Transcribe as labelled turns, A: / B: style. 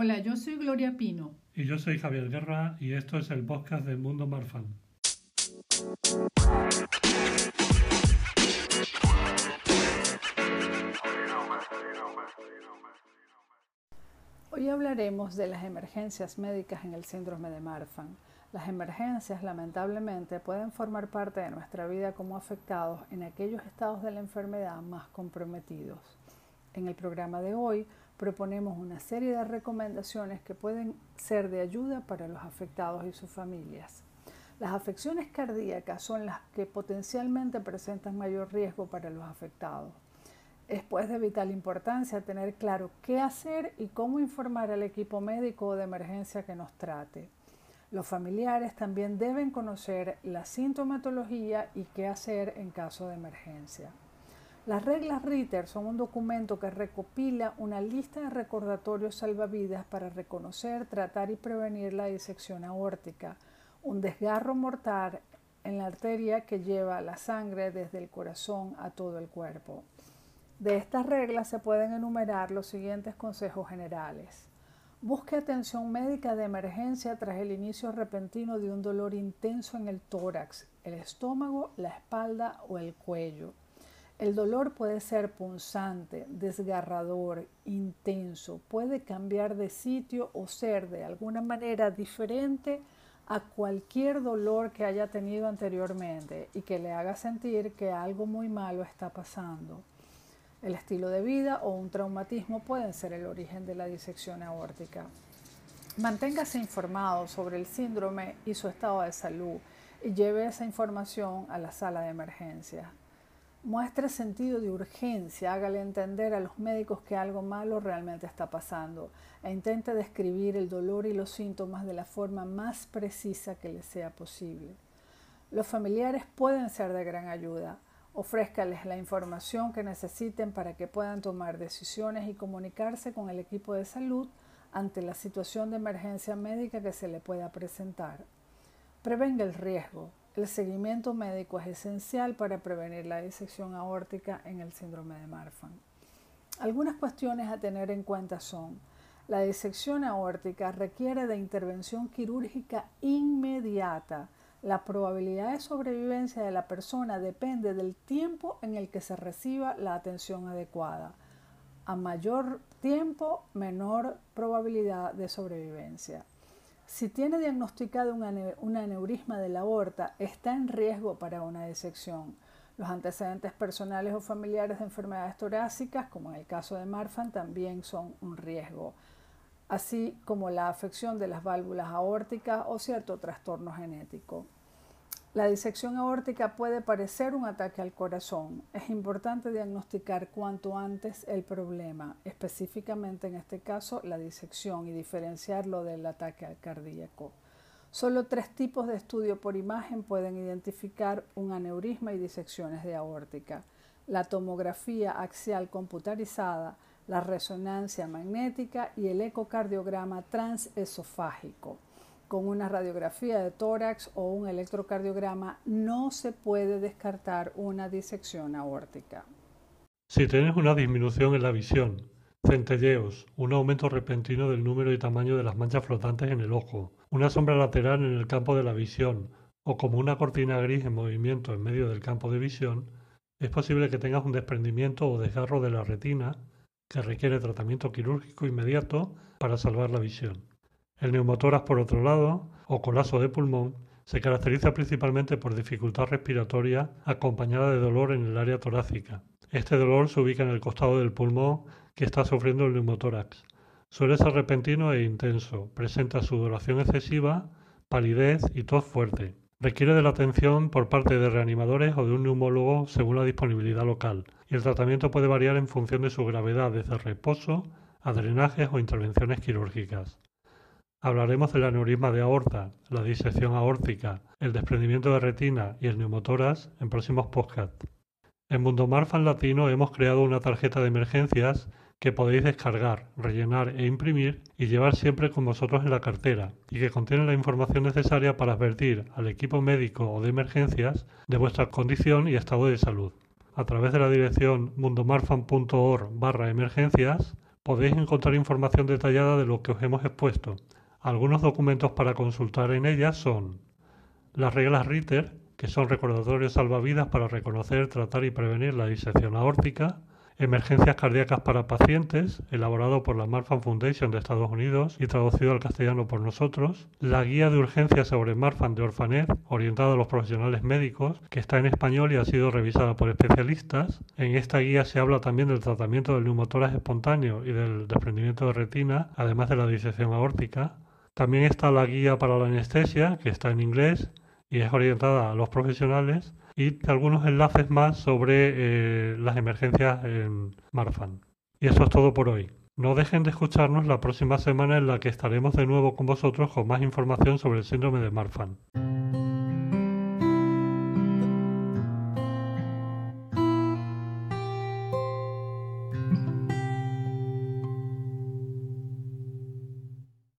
A: Hola, yo soy Gloria Pino.
B: Y yo soy Javier Guerra y esto es el podcast del Mundo Marfan.
A: Hoy hablaremos de las emergencias médicas en el síndrome de Marfan. Las emergencias, lamentablemente, pueden formar parte de nuestra vida como afectados en aquellos estados de la enfermedad más comprometidos. En el programa de hoy proponemos una serie de recomendaciones que pueden ser de ayuda para los afectados y sus familias. Las afecciones cardíacas son las que potencialmente presentan mayor riesgo para los afectados. Es pues de vital importancia tener claro qué hacer y cómo informar al equipo médico de emergencia que nos trate. Los familiares también deben conocer la sintomatología y qué hacer en caso de emergencia. Las reglas Ritter son un documento que recopila una lista de recordatorios salvavidas para reconocer, tratar y prevenir la disección aórtica, un desgarro mortal en la arteria que lleva la sangre desde el corazón a todo el cuerpo. De estas reglas se pueden enumerar los siguientes consejos generales. Busque atención médica de emergencia tras el inicio repentino de un dolor intenso en el tórax, el estómago, la espalda o el cuello. El dolor puede ser punzante, desgarrador, intenso, puede cambiar de sitio o ser de alguna manera diferente a cualquier dolor que haya tenido anteriormente y que le haga sentir que algo muy malo está pasando. El estilo de vida o un traumatismo pueden ser el origen de la disección aórtica. Manténgase informado sobre el síndrome y su estado de salud y lleve esa información a la sala de emergencia. Muestre sentido de urgencia, hágale entender a los médicos que algo malo realmente está pasando e intente describir el dolor y los síntomas de la forma más precisa que le sea posible. Los familiares pueden ser de gran ayuda. Ofrézcales la información que necesiten para que puedan tomar decisiones y comunicarse con el equipo de salud ante la situación de emergencia médica que se le pueda presentar. Prevenga el riesgo. El seguimiento médico es esencial para prevenir la disección aórtica en el síndrome de Marfan. Algunas cuestiones a tener en cuenta son la disección aórtica requiere de intervención quirúrgica inmediata la probabilidad de sobrevivencia de la persona depende del tiempo en el que se reciba la atención adecuada. A mayor tiempo, menor probabilidad de sobrevivencia. Si tiene diagnosticado un aneurisma de la aorta, está en riesgo para una disección. Los antecedentes personales o familiares de enfermedades torácicas, como en el caso de Marfan, también son un riesgo, así como la afección de las válvulas aórticas o cierto trastorno genético. La disección aórtica puede parecer un ataque al corazón. Es importante diagnosticar cuanto antes el problema, específicamente en este caso la disección, y diferenciarlo del ataque al cardíaco. Solo tres tipos de estudio por imagen pueden identificar un aneurisma y disecciones de aórtica. La tomografía axial computarizada, la resonancia magnética y el ecocardiograma transesofágico con una radiografía de tórax o un electrocardiograma no se puede descartar una disección aórtica.
B: Si tienes una disminución en la visión, centelleos, un aumento repentino del número y tamaño de las manchas flotantes en el ojo, una sombra lateral en el campo de la visión o como una cortina gris en movimiento en medio del campo de visión, es posible que tengas un desprendimiento o desgarro de la retina que requiere tratamiento quirúrgico inmediato para salvar la visión. El neumotórax, por otro lado, o colapso de pulmón, se caracteriza principalmente por dificultad respiratoria acompañada de dolor en el área torácica. Este dolor se ubica en el costado del pulmón que está sufriendo el neumotórax. Suele ser repentino e intenso, presenta sudoración excesiva, palidez y tos fuerte. Requiere de la atención por parte de reanimadores o de un neumólogo según la disponibilidad local, y el tratamiento puede variar en función de su gravedad, desde reposo a drenajes o intervenciones quirúrgicas. Hablaremos del aneurisma de aorta, la disección aórtica, el desprendimiento de retina y el neumotoras en próximos podcasts. En Mundo Marfan Latino hemos creado una tarjeta de emergencias que podéis descargar, rellenar e imprimir y llevar siempre con vosotros en la cartera y que contiene la información necesaria para advertir al equipo médico o de emergencias de vuestra condición y estado de salud. A través de la dirección mundomarfan.org barra emergencias podéis encontrar información detallada de lo que os hemos expuesto. Algunos documentos para consultar en ellas son las reglas Ritter, que son recordatorios salvavidas para reconocer, tratar y prevenir la disección aórtica, Emergencias cardíacas para pacientes, elaborado por la Marfan Foundation de Estados Unidos y traducido al castellano por nosotros. La guía de urgencias sobre Marfan de Orfanet, orientada a los profesionales médicos, que está en español y ha sido revisada por especialistas. En esta guía se habla también del tratamiento del neumotórax espontáneo y del desprendimiento de retina, además de la disección aórtica. También está la guía para la anestesia, que está en inglés y es orientada a los profesionales y algunos enlaces más sobre eh, las emergencias en Marfan. Y eso es todo por hoy. No dejen de escucharnos la próxima semana en la que estaremos de nuevo con vosotros con más información sobre el síndrome de Marfan.